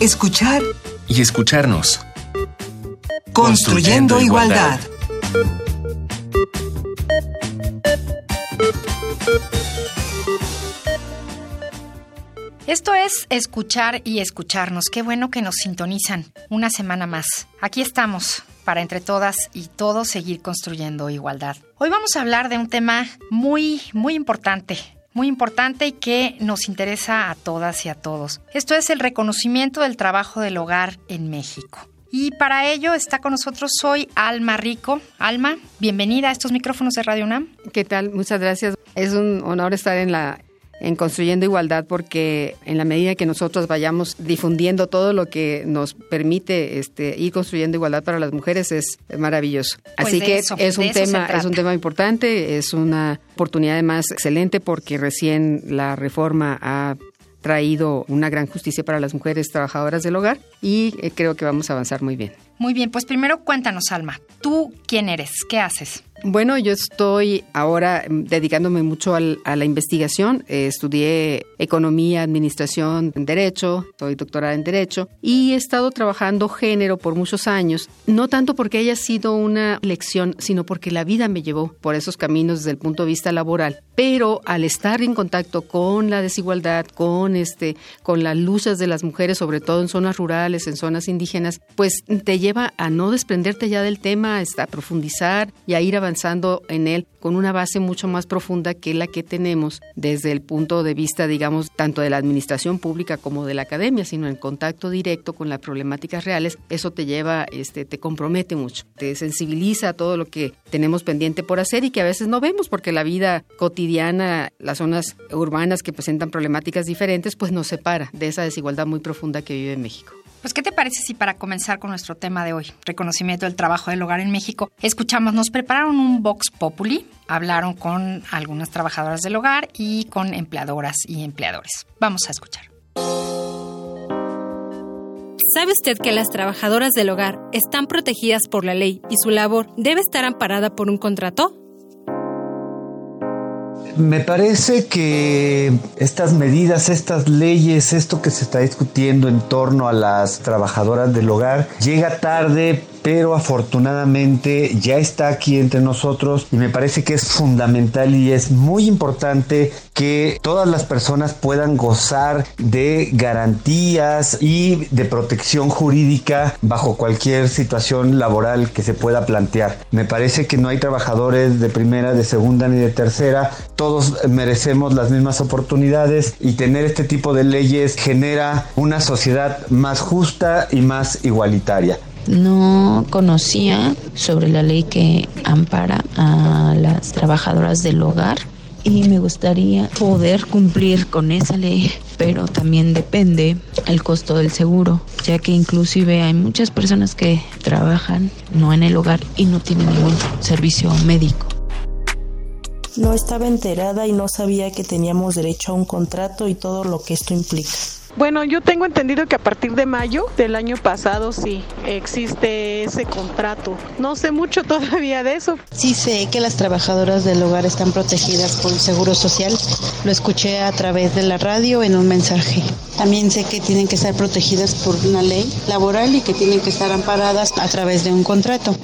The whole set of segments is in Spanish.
escuchar y escucharnos. Construyendo, igualdad. Esto es escuchar y escucharnos. Qué bueno que nos sintonizan una semana más. Aquí estamos para entre todas y todos seguir construyendo igualdad. Hoy vamos a hablar de un tema muy, muy importante, muy importante y que nos interesa a todas y a todos. Esto es el reconocimiento del trabajo del hogar en México. Y para ello está con nosotros hoy Alma Rico. Alma, bienvenida a estos micrófonos de Radio UNAM. ¿Qué tal? Muchas gracias. Es un honor estar en la en construyendo igualdad porque en la medida que nosotros vayamos difundiendo todo lo que nos permite este, ir construyendo igualdad para las mujeres es maravilloso. Pues Así que eso, es un tema es un tema importante, es una oportunidad además excelente porque recién la reforma ha traído una gran justicia para las mujeres trabajadoras del hogar y eh, creo que vamos a avanzar muy bien. Muy bien, pues primero cuéntanos, Alma. ¿Tú quién eres? ¿Qué haces? Bueno, yo estoy ahora mm, dedicándome mucho al- a la investigación. Eh, estudié economía, administración, derecho, soy doctorada en derecho y he estado trabajando género por muchos años, no tanto porque haya sido una lección, sino porque la vida me llevó por esos caminos desde el punto de vista laboral. Pero al estar en contacto con la desigualdad, con este, con las luchas de las mujeres, sobre todo en zonas rurales, en zonas indígenas, pues te lleva a no desprenderte ya del tema, a profundizar y a ir avanzando en él con una base mucho más profunda que la que tenemos desde el punto de vista, digamos, tanto de la administración pública como de la academia, sino en contacto directo con las problemáticas reales. Eso te lleva, este, te compromete mucho, te sensibiliza a todo lo que tenemos pendiente por hacer y que a veces no vemos porque la vida cotidiana, las zonas urbanas que presentan problemáticas diferentes, pues nos separa de esa desigualdad muy profunda que vive México. Pues, ¿qué te parece si para comenzar con nuestro tema de hoy, reconocimiento del trabajo del hogar en México, escuchamos, nos prepararon un Vox Populi, hablaron con algunas trabajadoras del hogar y con empleadoras y empleadores. Vamos a escuchar. ¿Sabe usted que las trabajadoras del hogar están protegidas por la ley y su labor debe estar amparada por un contrato? Me parece que estas medidas, estas leyes, esto que se está discutiendo en torno a las trabajadoras del hogar, llega tarde, pero afortunadamente ya está aquí entre nosotros y me parece que es fundamental y es muy importante que todas las personas puedan gozar de garantías y de protección jurídica bajo cualquier situación laboral que se pueda plantear. Me parece que no hay trabajadores de primera, de segunda ni de tercera. Todos merecemos las mismas oportunidades y tener este tipo de leyes genera una sociedad más justa y más igualitaria. No conocía sobre la ley que ampara a las trabajadoras del hogar y me gustaría poder cumplir con esa ley, pero también depende el costo del seguro, ya que inclusive hay muchas personas que trabajan no en el hogar y no tienen ningún servicio médico. No estaba enterada y no sabía que teníamos derecho a un contrato y todo lo que esto implica. Bueno, yo tengo entendido que a partir de mayo del año pasado sí existe ese contrato. No sé mucho todavía de eso. Sí sé que las trabajadoras del hogar están protegidas por el Seguro Social. Lo escuché a través de la radio en un mensaje. También sé que tienen que estar protegidas por una ley laboral y que tienen que estar amparadas a través de un contrato.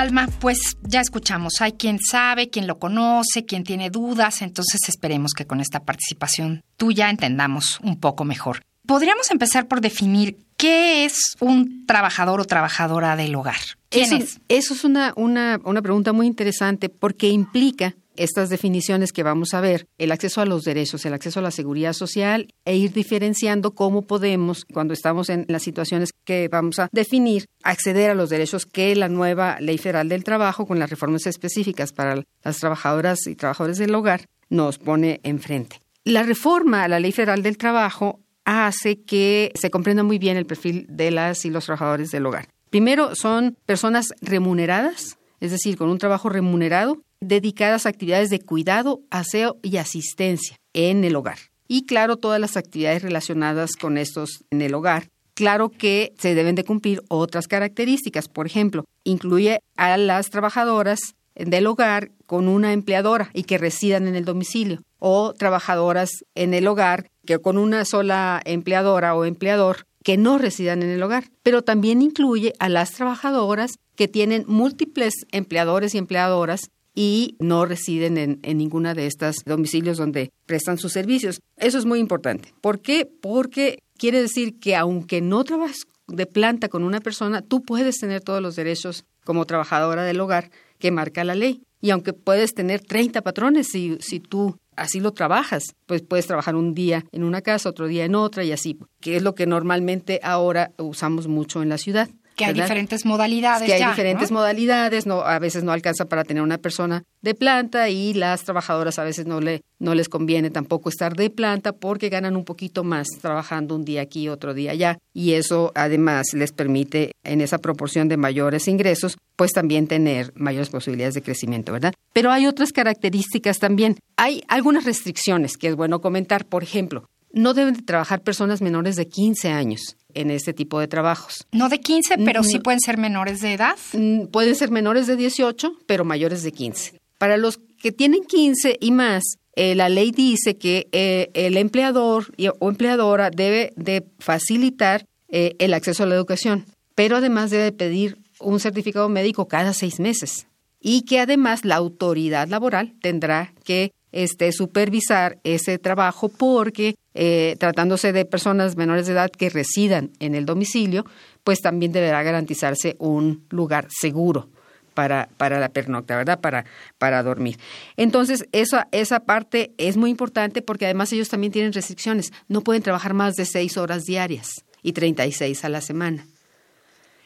Alma, pues ya escuchamos, hay quien sabe, quien lo conoce, quien tiene dudas, entonces esperemos que con esta participación tuya entendamos un poco mejor. Podríamos empezar por definir qué es un trabajador o trabajadora del hogar. ¿Quién eso, es? Eso es una, una, una pregunta muy interesante porque implica estas definiciones que vamos a ver, el acceso a los derechos, el acceso a la seguridad social e ir diferenciando cómo podemos, cuando estamos en las situaciones que vamos a definir, acceder a los derechos que la nueva Ley Federal del Trabajo, con las reformas específicas para las trabajadoras y trabajadores del hogar, nos pone enfrente. La reforma a la Ley Federal del Trabajo hace que se comprenda muy bien el perfil de las y los trabajadores del hogar. Primero, son personas remuneradas, es decir, con un trabajo remunerado, dedicadas a actividades de cuidado, aseo y asistencia en el hogar. Y claro, todas las actividades relacionadas con estos en el hogar. Claro que se deben de cumplir otras características. Por ejemplo, incluye a las trabajadoras del hogar con una empleadora y que residan en el domicilio, o trabajadoras en el hogar que con una sola empleadora o empleador que no residan en el hogar, pero también incluye a las trabajadoras que tienen múltiples empleadores y empleadoras y no residen en, en ninguna de estos domicilios donde prestan sus servicios. Eso es muy importante. ¿Por qué? Porque quiere decir que aunque no trabajes de planta con una persona, tú puedes tener todos los derechos como trabajadora del hogar que marca la ley. Y aunque puedes tener 30 patrones, si, si tú así lo trabajas, pues puedes trabajar un día en una casa, otro día en otra y así, que es lo que normalmente ahora usamos mucho en la ciudad. Que hay diferentes modalidades. Que hay diferentes modalidades, no, a veces no alcanza para tener una persona de planta y las trabajadoras a veces no, le, no les conviene tampoco estar de planta porque ganan un poquito más trabajando un día aquí, otro día allá. Y eso además les permite en esa proporción de mayores ingresos, pues también tener mayores posibilidades de crecimiento, ¿verdad? Pero hay otras características también. Hay algunas restricciones que es bueno comentar. Por ejemplo, no deben de trabajar personas menores de 15 años en este tipo de trabajos. No de 15, pero sí pueden ser menores de edad. Mm, pueden ser menores de 18, pero mayores de 15. Para los que tienen 15 y más, eh, la ley dice que eh, el empleador o empleadora debe de facilitar eh, el acceso a la educación, pero además debe pedir un certificado médico cada seis meses y que además la autoridad laboral tendrá que este, supervisar ese trabajo porque eh, tratándose de personas menores de edad que residan en el domicilio, pues también deberá garantizarse un lugar seguro para, para la pernocta, ¿verdad? Para, para dormir. Entonces, esa, esa parte es muy importante porque además ellos también tienen restricciones. No pueden trabajar más de seis horas diarias y 36 a la semana.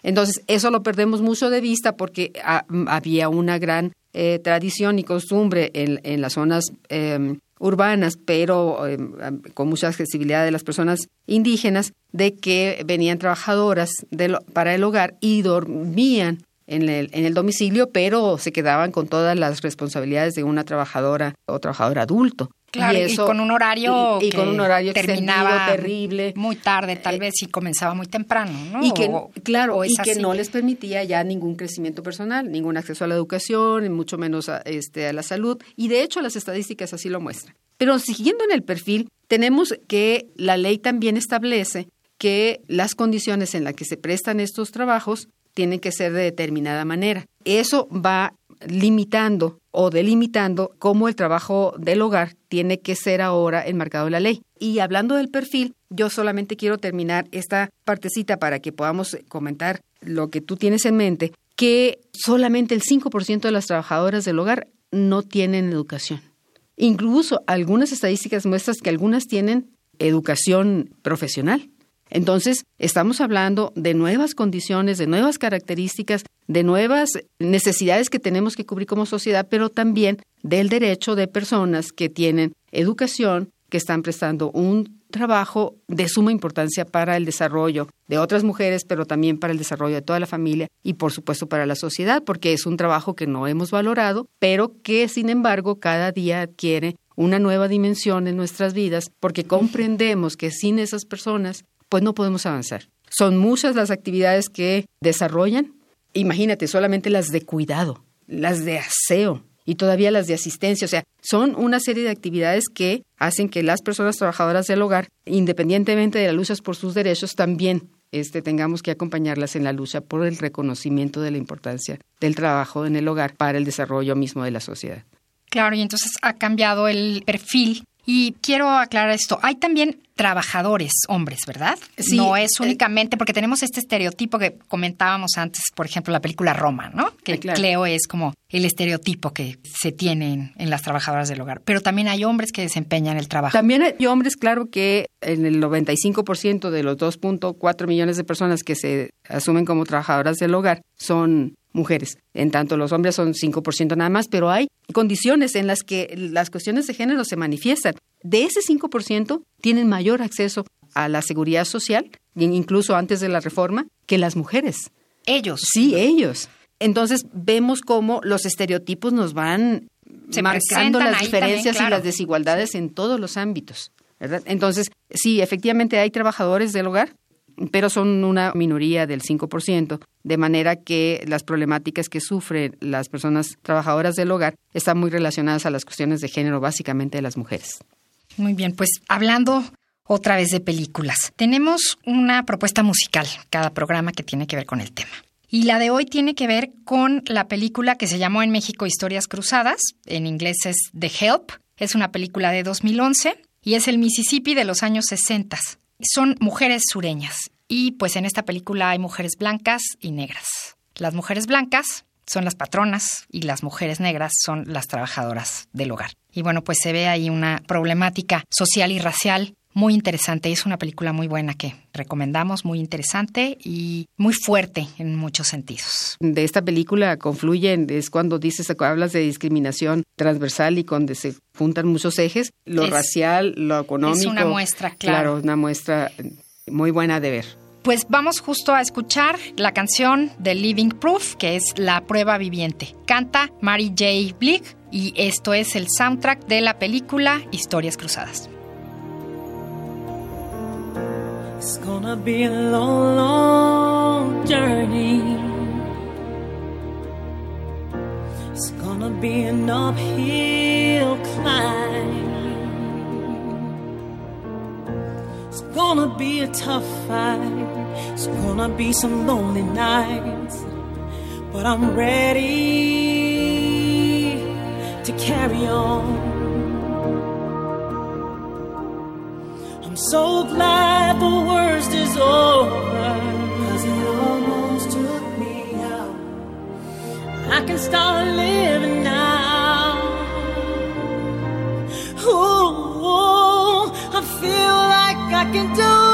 Entonces, eso lo perdemos mucho de vista porque había una gran eh, tradición y costumbre en, las zonas em, urbanas, pero em, con mucha accesibilidad de las personas indígenas, de que venían trabajadoras para el hogar y dormían en el, en el domicilio, pero se quedaban con todas las responsabilidades de una trabajadora o trabajador adulto. Claro, y, con un horario y, con un horario terminaba terrible, muy tarde tal eh, vez y comenzaba muy temprano, ¿no? Y que claro, y que no les permitía ya ningún crecimiento personal, ningún acceso a la educación, mucho menos a, este a la salud, y de hecho las estadísticas así lo muestran. Pero siguiendo en el perfil, tenemos que la ley también establece que las condiciones en las que se prestan estos trabajos tienen que ser de determinada manera. Eso va limitando o delimitando cómo el trabajo del hogar tiene que ser ahora enmarcado en la ley. Y hablando del perfil, yo solamente quiero terminar esta partecita para que podamos comentar lo que tú tienes en mente, que solamente el 5% de las trabajadoras del hogar no tienen educación. Incluso algunas estadísticas muestran que algunas tienen educación profesional. Entonces, estamos hablando de nuevas condiciones, de nuevas características, de nuevas necesidades que tenemos que cubrir como sociedad, pero también del derecho de personas que tienen educación, que están prestando un trabajo de suma importancia para el desarrollo de otras mujeres, pero también para el desarrollo de toda la familia y por supuesto para la sociedad, porque es un trabajo que no hemos valorado, pero que sin embargo cada día adquiere una nueva dimensión en nuestras vidas, porque comprendemos que sin esas personas pues no podemos avanzar. Son muchas las actividades que desarrollan. Imagínate, solamente las de cuidado, las de aseo y todavía las de asistencia. O sea, son una serie de actividades que hacen que las personas trabajadoras del hogar, independientemente de las luchas por sus derechos, también este, tengamos que acompañarlas en la lucha por el reconocimiento de la importancia del trabajo en el hogar para el desarrollo mismo de la sociedad. Claro, y entonces ha cambiado el perfil y quiero aclarar esto. Hay también trabajadores, hombres, ¿verdad? Sí, no es eh, únicamente porque tenemos este estereotipo que comentábamos antes, por ejemplo, la película Roma, ¿no? Que Cleo es como el estereotipo que se tiene en, las trabajadoras del hogar. Pero también hay hombres que desempeñan el trabajo. También hay hombres, claro que en el 95% de los 2.4 millones de personas que se asumen como trabajadoras del hogar son mujeres. En tanto, los hombres son 5% nada más, pero hay condiciones en las que las cuestiones de género se manifiestan. De ese 5% tienen mayor acceso a la seguridad social, incluso antes de la reforma, que las mujeres. Ellos. Sí, ellos. Entonces vemos cómo los estereotipos nos van marcando las diferencias y las desigualdades en todos los ámbitos. ¿verdad? Entonces, sí, efectivamente hay trabajadores del hogar pero son una minoría del 5%, de manera que las problemáticas que sufren las personas trabajadoras del hogar están muy relacionadas a las cuestiones de género, básicamente de las mujeres. Muy bien, pues hablando otra vez de películas, tenemos una propuesta musical, cada programa que tiene que ver con el tema. Y la de hoy tiene que ver con la película que se llamó en México Historias Cruzadas, en inglés es The Help, es una película de 2011 y es el Mississippi de los años 60. Son mujeres sureñas y pues en esta película hay mujeres blancas y negras. Las mujeres blancas son las patronas y las mujeres negras son las trabajadoras del hogar. Y bueno, pues se ve ahí una problemática social y racial muy interesante. Es una película muy buena que recomendamos, muy interesante y muy fuerte en muchos sentidos. De esta película confluyen, es cuando dices, hablas de discriminación transversal y donde se juntan muchos ejes, lo racial, lo económico. Es una muestra, claro. Claro, una muestra muy buena de ver. Pues vamos justo a escuchar la canción de Living Proof, que es La prueba viviente. Canta Mary J. Blick y esto es el soundtrack de la película Historias Cruzadas. It's gonna be a long, long journey. It's gonna be an uphill climb. It's gonna be a tough fight. It's gonna be some lonely nights. But I'm ready to carry on. I'm so glad it almost took me out. I can start living now. Ooh, I feel like I can do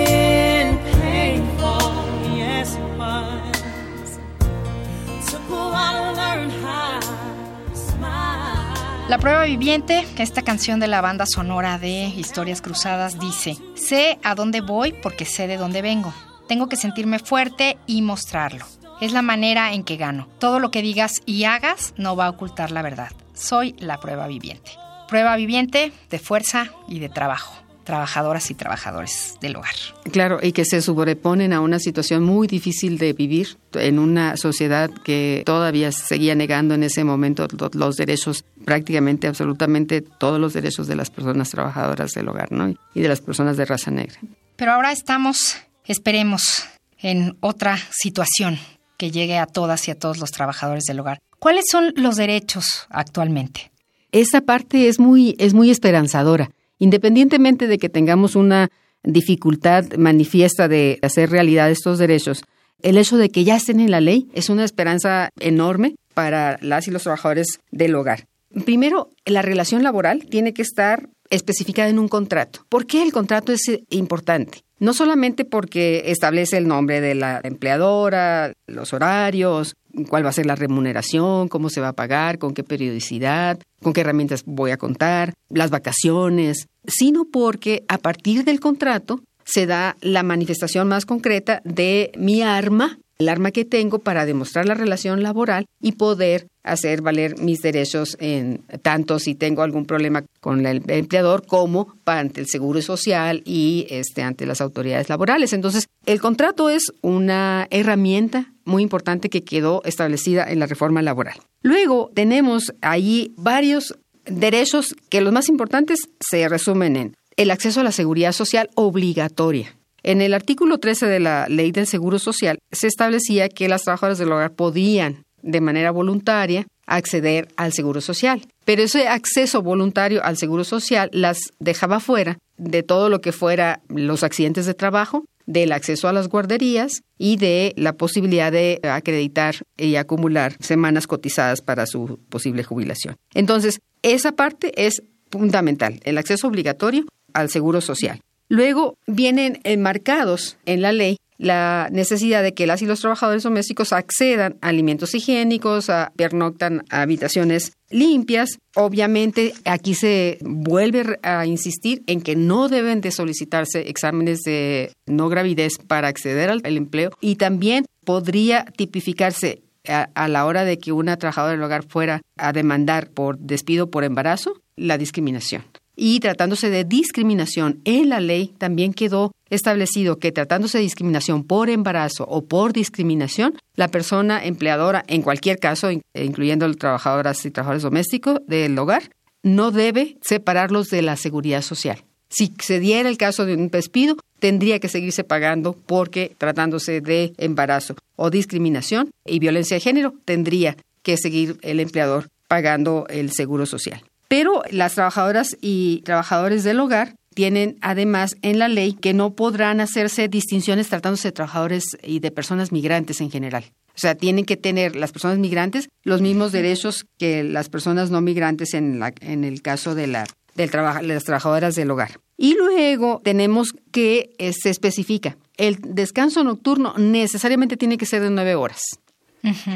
La prueba viviente, esta canción de la banda sonora de Historias Cruzadas dice, sé a dónde voy porque sé de dónde vengo. Tengo que sentirme fuerte y mostrarlo. Es la manera en que gano. Todo lo que digas y hagas no va a ocultar la verdad. Soy la prueba viviente. Prueba viviente de fuerza y de trabajo trabajadoras y trabajadores del hogar. Claro, y que se sobreponen a una situación muy difícil de vivir en una sociedad que todavía seguía negando en ese momento los derechos, prácticamente, absolutamente todos los derechos de las personas trabajadoras del hogar, ¿no? Y de las personas de raza negra. Pero ahora estamos, esperemos, en otra situación que llegue a todas y a todos los trabajadores del hogar. ¿Cuáles son los derechos actualmente? Esa parte es muy, es muy esperanzadora Independientemente de que tengamos una dificultad manifiesta de hacer realidad estos derechos, el hecho de que ya estén en la ley es una esperanza enorme para las y los trabajadores del hogar. Primero, la relación laboral tiene que estar especificada en un contrato. ¿Por qué el contrato es importante? No solamente porque establece el nombre de la empleadora, los horarios, cuál va a ser la remuneración, cómo se va a pagar, con qué periodicidad, con qué herramientas voy a contar, las vacaciones, sino porque a partir del contrato se da la manifestación más concreta de mi arma, el arma que tengo para demostrar la relación laboral y poder hacer valer mis derechos en tanto si tengo algún problema con el empleador como ante el seguro social y este ante las autoridades laborales. Entonces, el contrato es una herramienta muy importante que quedó establecida en la reforma laboral. Luego tenemos ahí varios derechos que los más importantes se resumen en el acceso a la seguridad social obligatoria. En el artículo 13 de la Ley del Seguro Social se establecía que las trabajadoras del hogar podían, de manera voluntaria, acceder al seguro social. Pero ese acceso voluntario al seguro social las dejaba fuera de todo lo que fuera los accidentes de trabajo, del acceso a las guarderías y de la posibilidad de acreditar y acumular semanas cotizadas para su posible jubilación. Entonces, esa parte es fundamental, el acceso obligatorio al seguro social. Luego vienen enmarcados en la ley la necesidad de que las y los trabajadores domésticos accedan a alimentos higiénicos, a pernoctan a habitaciones limpias. Obviamente aquí se vuelve a insistir en que no deben de solicitarse exámenes de no gravidez para acceder al, empleo y también podría tipificarse a, a, la hora de que una trabajadora del hogar fuera a demandar por despido por embarazo la discriminación. Y tratándose de discriminación en la ley, también quedó establecido que tratándose de discriminación por embarazo o por discriminación, la persona empleadora, en cualquier caso, incluyendo trabajadoras y trabajadores domésticos del hogar, no debe separarlos de la seguridad social. Si se diera el caso de un despido, tendría que seguirse pagando porque tratándose de embarazo o discriminación y violencia de género, tendría que seguir el empleador pagando el seguro social. Pero las trabajadoras y trabajadores del hogar tienen además en la ley que no podrán hacerse distinciones tratándose de trabajadores y de personas migrantes en general. O sea, tienen que tener las personas migrantes los mismos derechos que las personas no migrantes en, la, en el caso de, la, del las trabajadoras del hogar. Y luego tenemos que eh, se especifica, el descanso nocturno necesariamente tiene que ser de nueve horas.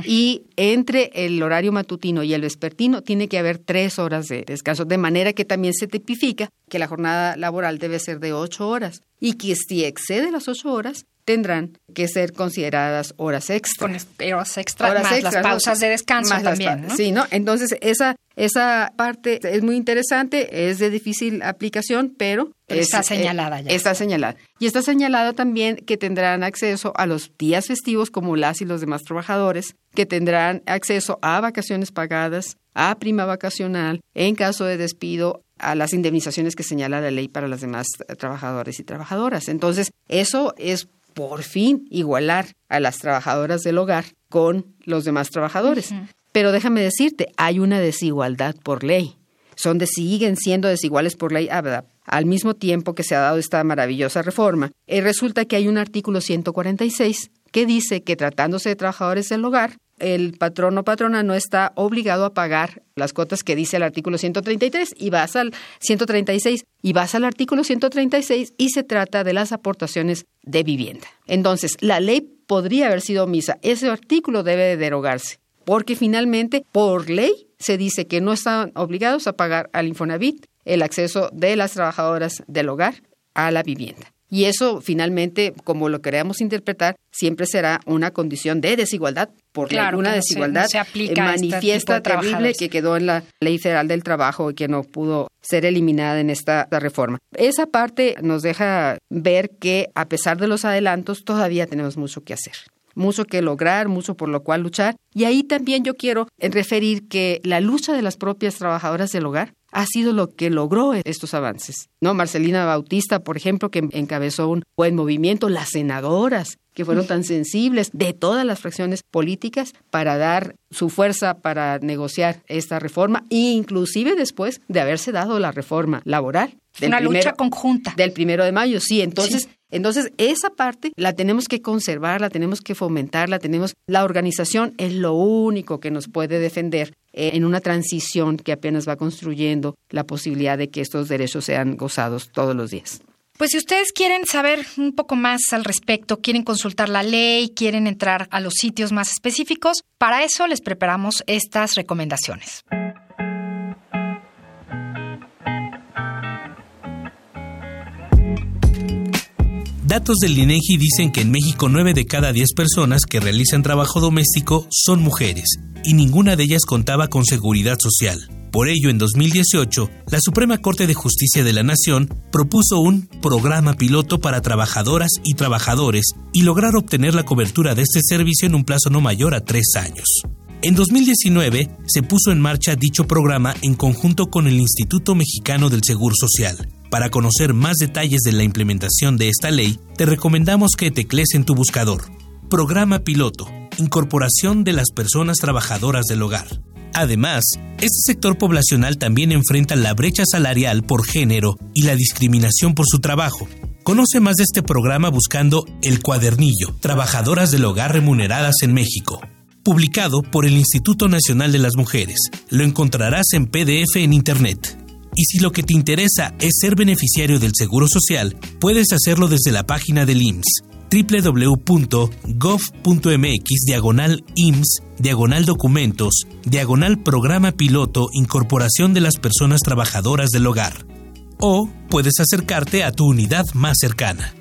Y entre el horario matutino y el vespertino tiene que haber tres horas de descanso, de manera que también se tipifica que la jornada laboral debe ser de ocho horas y que si excede las ocho horas, tendrán que ser consideradas horas extra. Con horas extra, más las pausas de descanso también, Sí, ¿no? Entonces, esa, esa parte es muy interesante, es de difícil aplicación, pero... está señalada ya. Está señalada. Y está señalado también que tendrán acceso a los días festivos como las y los demás trabajadores, que tendrán acceso a vacaciones pagadas, a prima vacacional, en caso de despido, a las indemnizaciones que señala la ley para los demás trabajadores y trabajadoras. Entonces, eso es por fin igualar a las trabajadoras del hogar con los demás trabajadores. Pero déjame decirte, hay una desigualdad por ley. Son de, siguen siendo desiguales por ley al mismo tiempo que se ha dado esta maravillosa reforma. Y resulta que hay un artículo 146 que dice que tratándose de trabajadores del hogar, el patrón o patrona no está obligado a pagar las cuotas que dice el artículo 133 y vas al 136 y vas al artículo 136 y se trata de las aportaciones de vivienda. Entonces, la ley podría haber sido omisa. Ese artículo debe de derogarse porque finalmente, por ley, se dice que no están obligados a pagar al Infonavit el acceso de las trabajadoras del hogar a la vivienda. Y eso finalmente, como lo queremos interpretar, siempre será una condición de desigualdad, por una desigualdad se, aplica manifiesta este terrible que quedó en la Ley Federal del Trabajo y que no pudo ser eliminada en esta reforma. Esa parte nos deja ver que a pesar de los adelantos todavía tenemos mucho que hacer mucho que lograr, mucho por lo cual luchar. Y ahí también yo quiero referir que la lucha de las propias trabajadoras del hogar ha sido lo que logró estos avances. ¿No? Marcelina Bautista, por ejemplo, que encabezó un buen movimiento, las senadoras que fueron tan sensibles de todas las fracciones políticas para dar su fuerza para negociar esta reforma, inclusive después de haberse dado la reforma laboral. Una lucha conjunta. Del primero de mayo, sí. Entonces, entonces, esa parte la tenemos que conservar, la tenemos que fomentar, la tenemos. La organización es lo único que nos puede defender eh, en una transición que apenas va construyendo la posibilidad de que estos derechos sean gozados todos los días. Pues si ustedes quieren saber un poco más al respecto, quieren consultar la ley, quieren entrar a los sitios más específicos, para eso les preparamos estas recomendaciones. Datos del INEGI dicen que en México 9 de cada 10 personas que realizan trabajo doméstico son mujeres y ninguna de ellas contaba con seguridad social. Por ello, en 2018, la Suprema Corte de Justicia de la Nación propuso un programa piloto para trabajadoras y trabajadores y lograr obtener la cobertura de este servicio en un plazo no mayor a tres años. En 2019 se puso en marcha dicho programa en conjunto con el Instituto Mexicano del Seguro Social, para conocer más detalles de la implementación de esta ley, te recomendamos que teclees en tu buscador Programa Piloto, Incorporación de las Personas Trabajadoras del Hogar. Además, este sector poblacional también enfrenta la brecha salarial por género y la discriminación por su trabajo. Conoce más de este programa buscando El Cuadernillo, Trabajadoras del Hogar Remuneradas en México, publicado por el Instituto Nacional de las Mujeres. Lo encontrarás en PDF en Internet. Y si lo que te interesa es ser beneficiario del Seguro Social, puedes hacerlo desde la página del IMSS www.gov.mx diagonal IMSS diagonal documentos diagonal programa piloto incorporación de las personas trabajadoras del hogar. O puedes acercarte a tu unidad más cercana.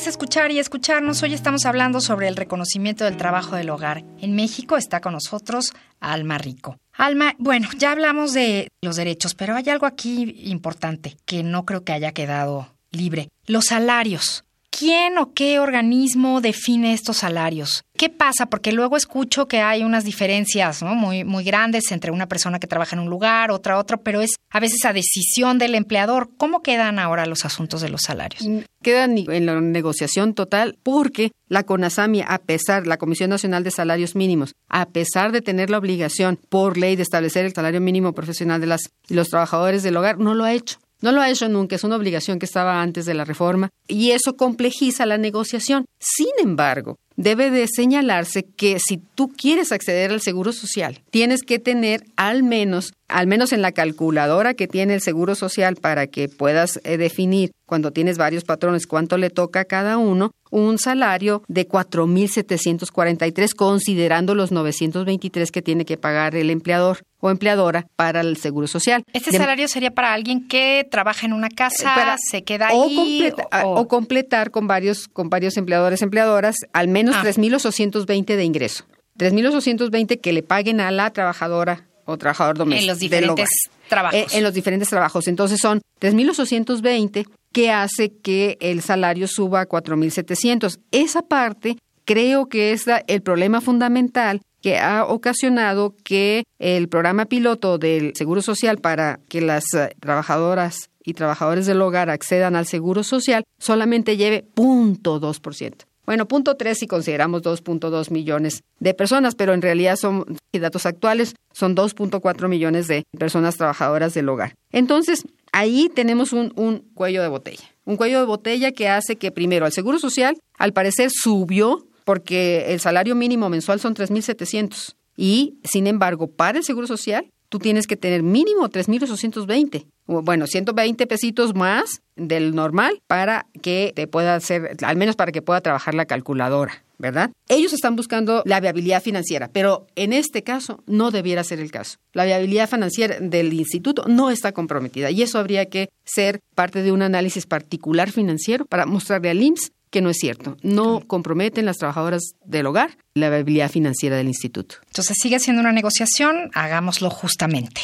Es escuchar y escucharnos. Hoy estamos hablando sobre el reconocimiento del trabajo del hogar. En México está con nosotros Alma Rico. Alma, bueno, ya hablamos de los derechos, pero hay algo aquí importante que no creo que haya quedado libre. Los salarios. ¿Quién o qué organismo define estos salarios? ¿Qué pasa? Porque luego escucho que hay unas diferencias muy, muy grandes entre una persona que trabaja en un lugar, otra otro, pero es a veces a decisión del empleador. ¿Cómo quedan ahora los asuntos de los salarios? Quedan en la negociación total porque la CONASAMI, a pesar, la Comisión Nacional de Salarios Mínimos, a pesar de tener la obligación por ley de establecer el salario mínimo profesional de las, los trabajadores del hogar, no lo ha hecho. No lo ha hecho nunca, es una obligación que estaba antes de la reforma y eso complejiza la negociación. Sin embargo, debe de señalarse que si tú quieres acceder al seguro social, tienes que tener al menos, al menos en la calculadora que tiene el seguro social para que puedas eh, definir cuando tienes varios patrones cuánto le toca a cada uno, un salario de 4.743 considerando los 923 que tiene que pagar el empleador o empleadora para el seguro social. Este salario sería para alguien que trabaja en una casa, se queda o ahí o... completar con varios con varios empleadores empleadoras al menos 3.820 ah. de ingreso. 3.820 que le paguen a la trabajadora o trabajador doméstico. En los diferentes trabajos. Eh, en los diferentes trabajos. Entonces son 3.820 que hace que el salario suba a 4.700. Esa parte creo que es el problema fundamental que ha ocasionado que el programa piloto del Seguro Social para que las eh, trabajadoras y trabajadores del hogar accedan al Seguro Social solamente lleve 0.2%. Bueno, punto tres si consideramos 2.2 millones de personas, pero en realidad son datos actuales, son 2.4 millones de personas trabajadoras del hogar. Entonces, ahí tenemos un, un cuello de botella. Un cuello de botella que hace que primero el Seguro Social, al parecer, subió porque el salario mínimo mensual son 3.700 y, sin embargo, para el Seguro Social, tú tienes que tener mínimo 3.820 bueno, 120 pesitos más del normal para que te pueda hacer, al menos para que pueda trabajar la calculadora. ¿verdad? Ellos están buscando la viabilidad financiera, pero en este caso no debiera ser el caso. La viabilidad financiera del instituto no está comprometida y eso habría que ser parte de un análisis particular financiero para mostrarle al IMSS que no es cierto. No comprometen las trabajadoras del hogar la viabilidad financiera del instituto. Entonces sigue siendo una negociación, hagámoslo justamente.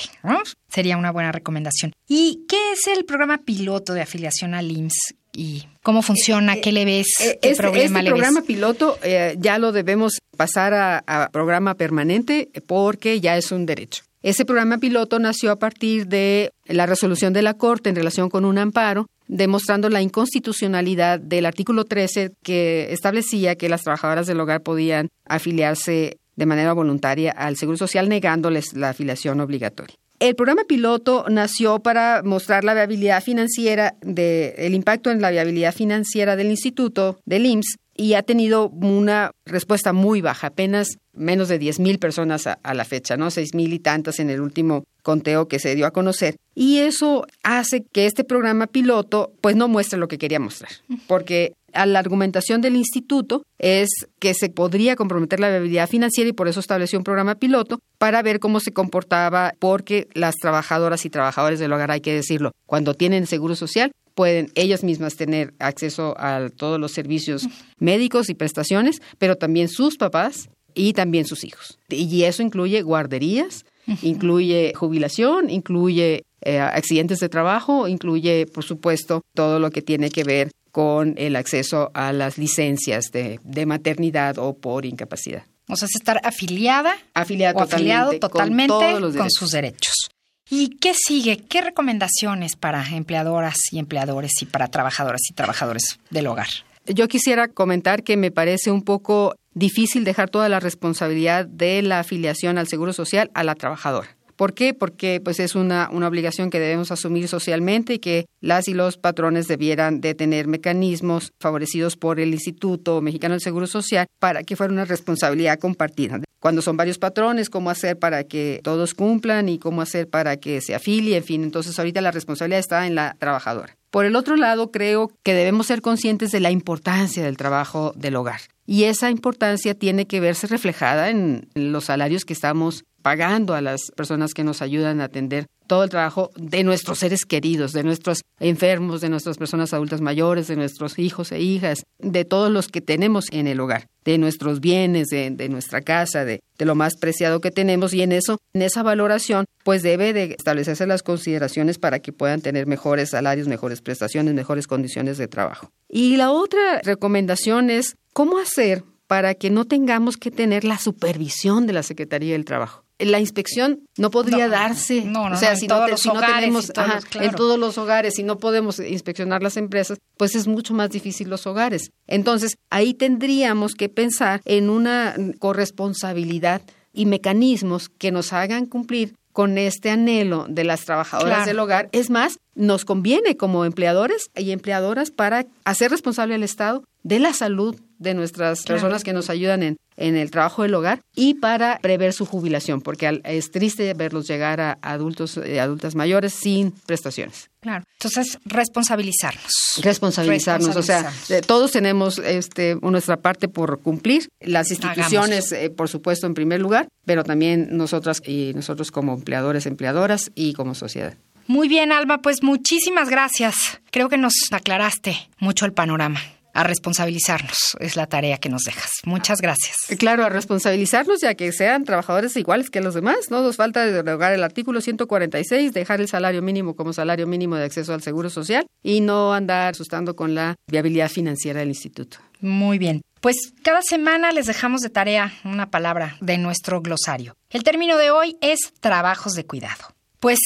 Sería una buena recomendación. ¿Y qué es el programa piloto de afiliación al IMSS? ¿Y cómo funciona? Eh, ¿Qué le ves? Eh, ¿Qué este, problema este programa piloto eh, ya lo debemos pasar a programa permanente porque ya es un derecho. Ese programa piloto nació a partir de la resolución de la Corte en relación con un amparo demostrando la inconstitucionalidad del artículo 13 que establecía que las trabajadoras del hogar podían afiliarse de manera voluntaria al Seguro Social negándoles la afiliación obligatoria. El programa piloto nació para mostrar la viabilidad financiera de el impacto en la viabilidad financiera del instituto del IMSS y ha tenido una respuesta muy baja, apenas menos de 10 mil personas a, la fecha, ¿no? Seis mil y tantas en el último conteo que se dio a conocer. Y eso hace que este programa piloto pues no muestre lo que quería mostrar, porque la argumentación del instituto es que se podría comprometer la viabilidad financiera y por eso estableció un programa piloto para ver cómo se comportaba, porque las trabajadoras y trabajadores del hogar, hay que decirlo, cuando tienen seguro social, pueden ellas mismas tener acceso a todos los servicios médicos y prestaciones, pero también sus papás y también sus hijos. Y eso incluye guarderías, incluye jubilación, incluye eh, accidentes de trabajo, incluye, por supuesto, todo lo que tiene que ver con el acceso a las licencias de, maternidad o por incapacidad. O sea, es estar afiliada, afiliada o afiliado totalmente con, con sus derechos. ¿Y qué sigue? ¿Qué recomendaciones para empleadoras y empleadores y para trabajadoras y trabajadores del hogar? Yo quisiera comentar que me parece un poco difícil dejar toda la responsabilidad de la afiliación al Seguro Social a la trabajadora. ¿Por qué? Porque pues es una, una obligación que debemos asumir socialmente y que las y los patrones debieran de tener mecanismos favorecidos por el Instituto Mexicano del Seguro Social para que fuera una responsabilidad compartida. Cuando son varios patrones, cómo hacer para que todos cumplan y cómo hacer para que se afilie, en fin, entonces ahorita la responsabilidad está en la trabajadora. Por el otro lado, creo que debemos ser conscientes de la importancia del trabajo del hogar. Y esa importancia tiene que verse reflejada en los salarios que estamos pagando a las personas que nos ayudan a atender todo el trabajo de nuestros seres queridos, de nuestros enfermos, de nuestras personas adultas mayores, de nuestros hijos e hijas, de todos los que tenemos en el hogar, de nuestros bienes, de, nuestra casa, de, de, lo más preciado que tenemos y en eso, en esa valoración, pues debe de establecerse las consideraciones para que puedan tener mejores salarios, mejores prestaciones, mejores condiciones de trabajo. Y la otra recomendación es cómo hacer para que no tengamos que tener la supervisión de la Secretaría del Trabajo la inspección no podría darse. No, no, o sea, si, no, tenemos en todos los hogares, si no podemos inspeccionar las empresas, pues es mucho más difícil los hogares. Entonces, ahí tendríamos que pensar en una corresponsabilidad y mecanismos que nos hagan cumplir con este anhelo de las trabajadoras del hogar. Es más, nos conviene como empleadores y empleadoras para hacer responsable al Estado de la salud de nuestras personas que nos ayudan en, en el trabajo del hogar y para prever su jubilación, porque es triste verlos llegar a adultos y eh, adultas mayores sin prestaciones. Claro. Entonces, responsabilizarnos. Responsabilizarnos. O sea, todos tenemos este, nuestra parte por cumplir. Las instituciones, eh, por supuesto, en primer lugar, pero también nosotras y nosotros como empleadores, empleadoras y como sociedad. Muy bien, Alma, pues muchísimas gracias. Creo que nos aclaraste mucho el panorama a responsabilizarnos. Es la tarea que nos dejas. Muchas gracias. Claro, a responsabilizarnos ya que sean trabajadores iguales que los demás. No nos falta derogar el artículo 146, dejar el salario mínimo como salario mínimo de acceso al seguro social y no andar asustando con la viabilidad financiera del instituto. Muy bien. Pues cada semana les dejamos de tarea una palabra de nuestro glosario. El término de hoy es trabajos de cuidado. Pues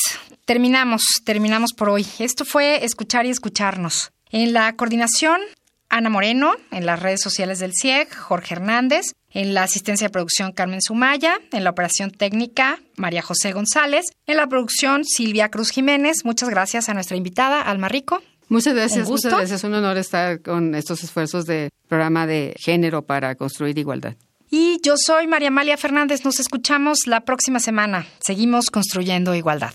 terminamos, terminamos por hoy. Esto fue escuchar y escucharnos. En la coordinación, Ana Moreno, en las redes sociales del CIEG, Jorge Hernández, en la asistencia de producción Carmen Sumaya, en la operación técnica María José González, en la producción Silvia Cruz Jiménez. Muchas gracias a nuestra invitada, Alma Rico. Muchas gracias, muchas gracias. Un honor estar con estos esfuerzos de programa de género para construir igualdad. Y yo soy María Amalia Fernández. Nos escuchamos la próxima semana. Seguimos construyendo igualdad.